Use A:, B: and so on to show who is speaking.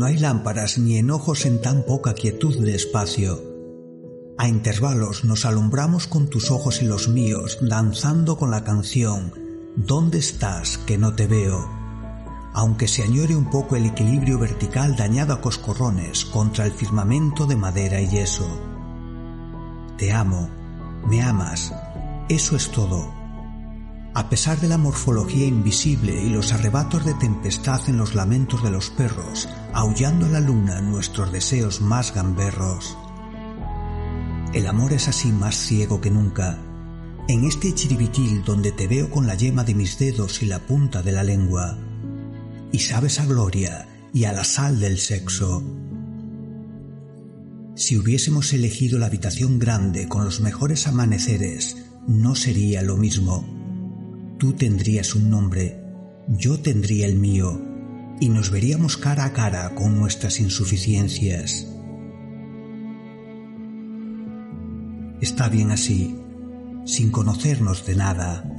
A: No hay lámparas ni enojos en tan poca quietud de espacio. A intervalos nos alumbramos con tus ojos y los míos, danzando con la canción ¿Dónde estás que no te veo? Aunque se añore un poco el equilibrio vertical dañado a coscorrones contra el firmamento de madera y yeso. Te amo, me amas, eso es todo. A pesar de la morfología invisible y los arrebatos de tempestad en los lamentos de los perros, aullando la luna nuestros deseos más gamberros. El amor es así más ciego que nunca. En este chiribitil donde te veo con la yema de mis dedos y la punta de la lengua. Y sabes a gloria y a la sal del sexo. Si hubiésemos elegido la habitación grande con los mejores amaneceres, no sería lo mismo Tú tendrías un nombre, yo tendría el mío, y nos veríamos cara a cara con nuestras insuficiencias. Está bien así, sin conocernos de nada,